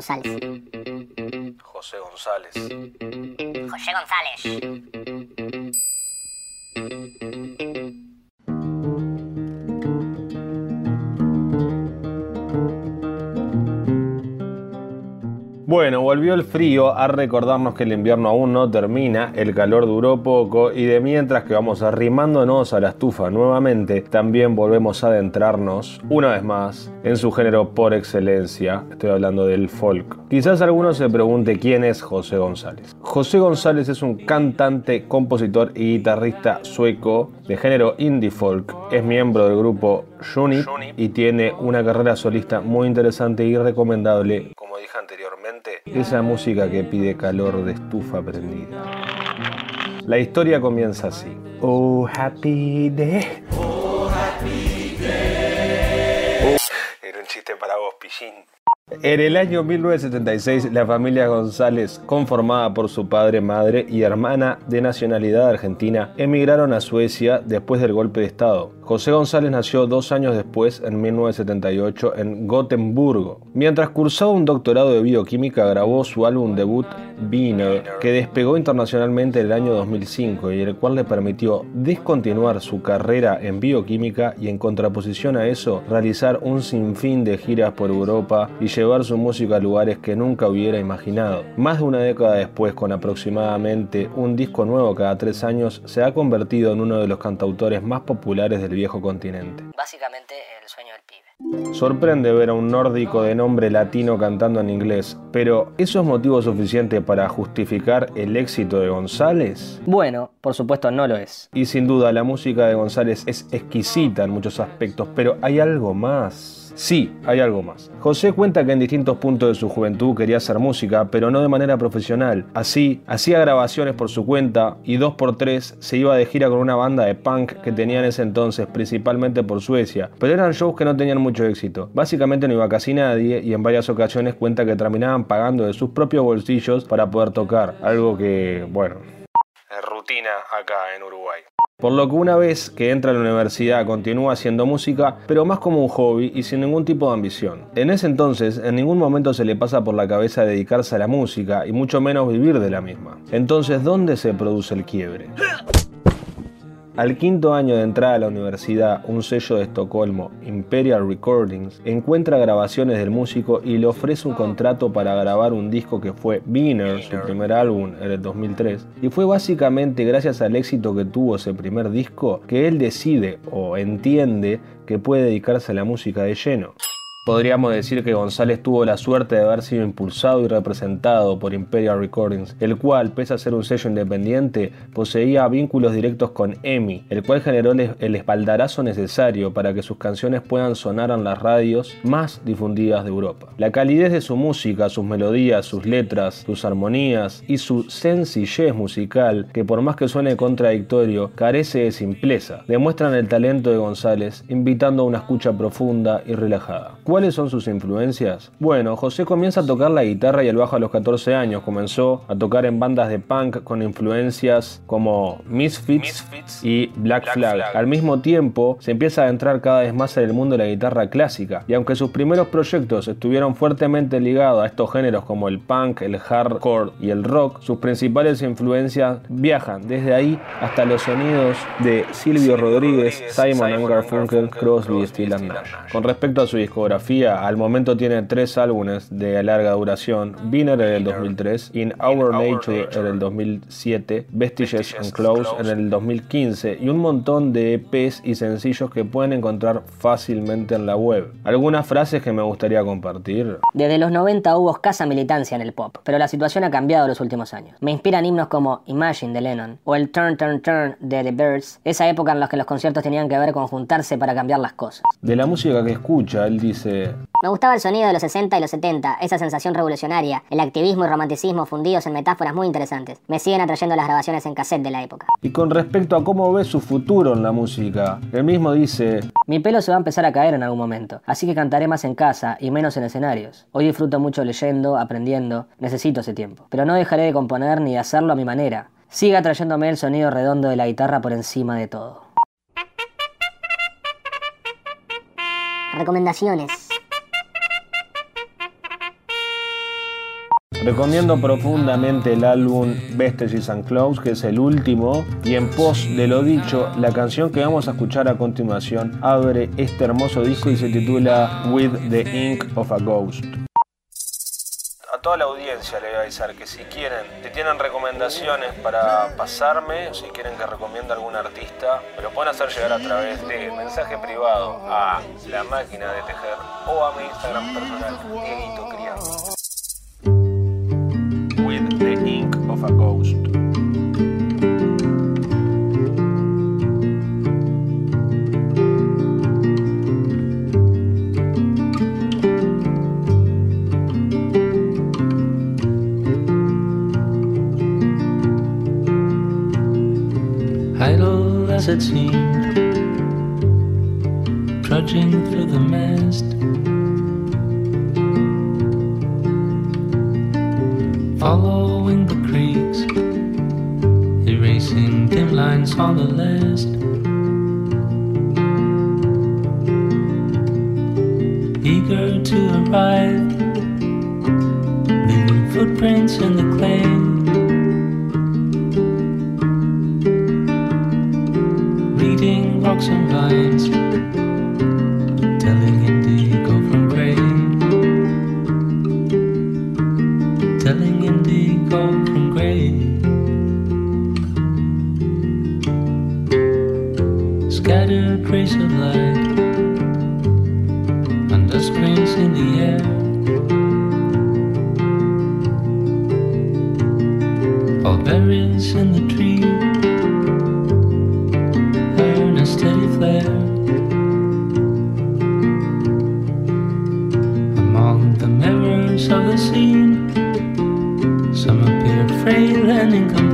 José González. José González. José González. Bueno, volvió el frío a recordarnos que el invierno aún no termina, el calor duró poco y de mientras que vamos arrimándonos a la estufa nuevamente, también volvemos a adentrarnos, una vez más, en su género por excelencia, estoy hablando del folk. Quizás alguno se pregunte quién es José González. José González es un cantante, compositor y guitarrista sueco de género indie folk, es miembro del grupo Unit y tiene una carrera solista muy interesante y recomendable, anteriormente, esa música que pide calor de estufa prendida. La historia comienza así. Oh, happy day. Era un chiste para vos, pillín. En el año 1976, la familia González, conformada por su padre, madre y hermana de nacionalidad argentina, emigraron a Suecia después del golpe de Estado. José González nació dos años después, en 1978, en Gotemburgo. Mientras cursaba un doctorado de bioquímica, grabó su álbum debut, Wiener, que despegó internacionalmente en el año 2005 y el cual le permitió descontinuar su carrera en bioquímica y en contraposición a eso, realizar un sinfín de giras por Europa y llevar su música a lugares que nunca hubiera imaginado. Más de una década después, con aproximadamente un disco nuevo cada tres años, se ha convertido en uno de los cantautores más populares del viejo continente. Básicamente el sueño del pibe. Sorprende ver a un nórdico de nombre latino cantando en inglés, pero ¿eso es motivo suficiente para justificar el éxito de González? Bueno, por supuesto no lo es. Y sin duda la música de González es exquisita en muchos aspectos, pero hay algo más. Sí, hay algo más. José cuenta que en distintos puntos de su juventud quería hacer música, pero no de manera profesional. Así, hacía grabaciones por su cuenta y dos por tres se iba de gira con una banda de punk que tenía en ese entonces, principalmente por Suecia. Pero eran shows que no tenían mucho éxito. Básicamente no iba casi nadie y en varias ocasiones cuenta que terminaban pagando de sus propios bolsillos para poder tocar. Algo que, bueno, rutina acá en Uruguay. Por lo que una vez que entra a la universidad continúa haciendo música, pero más como un hobby y sin ningún tipo de ambición. En ese entonces, en ningún momento se le pasa por la cabeza dedicarse a la música y mucho menos vivir de la misma. Entonces, ¿dónde se produce el quiebre? Al quinto año de entrada a la universidad, un sello de Estocolmo, Imperial Recordings, encuentra grabaciones del músico y le ofrece un contrato para grabar un disco que fue Wiener, su primer álbum en el 2003, y fue básicamente gracias al éxito que tuvo ese primer disco que él decide o entiende que puede dedicarse a la música de lleno. Podríamos decir que González tuvo la suerte de haber sido impulsado y representado por Imperial Recordings, el cual, pese a ser un sello independiente, poseía vínculos directos con EMI, el cual generó el espaldarazo necesario para que sus canciones puedan sonar en las radios más difundidas de Europa. La calidez de su música, sus melodías, sus letras, sus armonías y su sencillez musical, que por más que suene contradictorio, carece de simpleza, demuestran el talento de González, invitando a una escucha profunda y relajada. ¿Cuáles son sus influencias? Bueno, José comienza a tocar la guitarra y el bajo a los 14 años. Comenzó a tocar en bandas de punk con influencias como Misfits, y Black, Flag. Al mismo tiempo, se empieza a adentrar cada vez más en el mundo de la guitarra clásica. Y aunque sus primeros proyectos estuvieron fuertemente ligados a estos géneros como el punk, el hardcore y el rock, sus principales influencias viajan desde ahí hasta los sonidos de Silvio Rodríguez, Simon Garfunkel, Crosby, Stills Nash. Con respecto a su discografía, al momento tiene tres álbumes de larga duración, Winner en el 2003, In Our Nature en el 2007, Vestiges and Clothes en el 2015 y un montón de EPs y sencillos que pueden encontrar fácilmente en la web. Algunas frases que me gustaría compartir. Desde los 90 hubo escasa militancia en el pop, pero la situación ha cambiado en los últimos años. Me inspiran himnos como Imagine de Lennon o el Turn Turn Turn de The Birds, esa época en la que los conciertos tenían que ver con juntarse para cambiar las cosas. De la música que escucha, él dice me gustaba el sonido de los 60 y los 70, esa sensación revolucionaria, el activismo y romanticismo fundidos en metáforas muy interesantes. Me siguen atrayendo las grabaciones en cassette de la época. Y con respecto a cómo ve su futuro en la música, él mismo dice... Mi pelo se va a empezar a caer en algún momento, así que cantaré más en casa y menos en escenarios. Hoy disfruto mucho leyendo, aprendiendo, necesito ese tiempo. Pero no dejaré de componer ni de hacerlo a mi manera. Siga trayéndome el sonido redondo de la guitarra por encima de todo. Recomendaciones. Recomiendo profundamente el álbum Vestiges and Clothes, que es el último, y en pos de lo dicho, la canción que vamos a escuchar a continuación abre este hermoso disco y se titula With the Ink of a Ghost a toda la audiencia le voy a avisar que si quieren, si tienen recomendaciones para pasarme, o si quieren que recomiende algún artista, me lo pueden hacer llegar a través de mensaje privado a la máquina de tejer o a mi Instagram personal, Dieguito Criado. With the ink of a ghost. Trudging through the mist. Following the creeks, erasing dim lines on the list. Eager to arrive, leaving footprints in the never seen. Some appear frail and incomplete.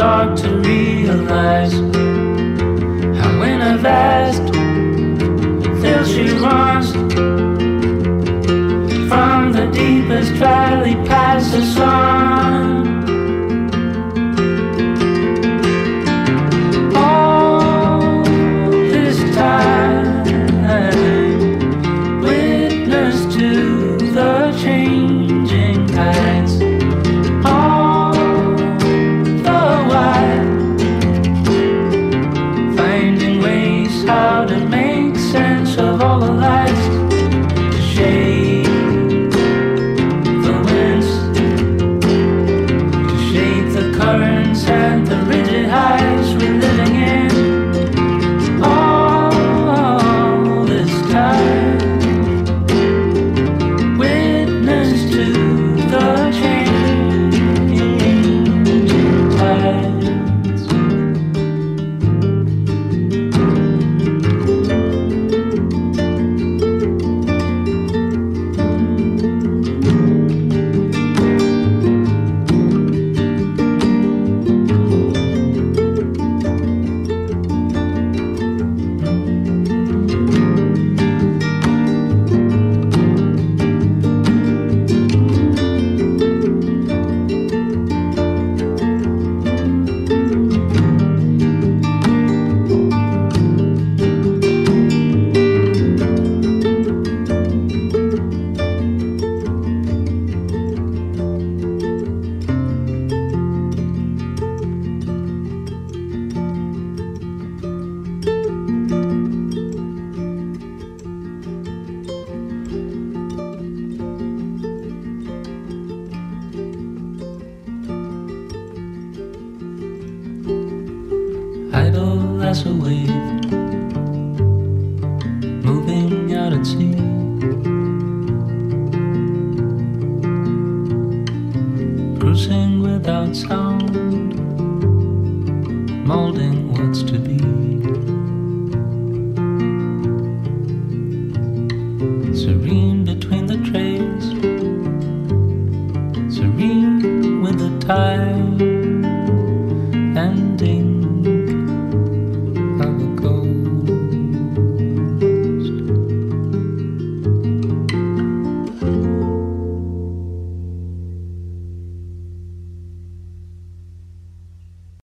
Dark to realize how in a vast field she runs from the deepest valley past the sun. Out. Cruising without sound, molding what's to be. Serene between the trays, serene with the tide.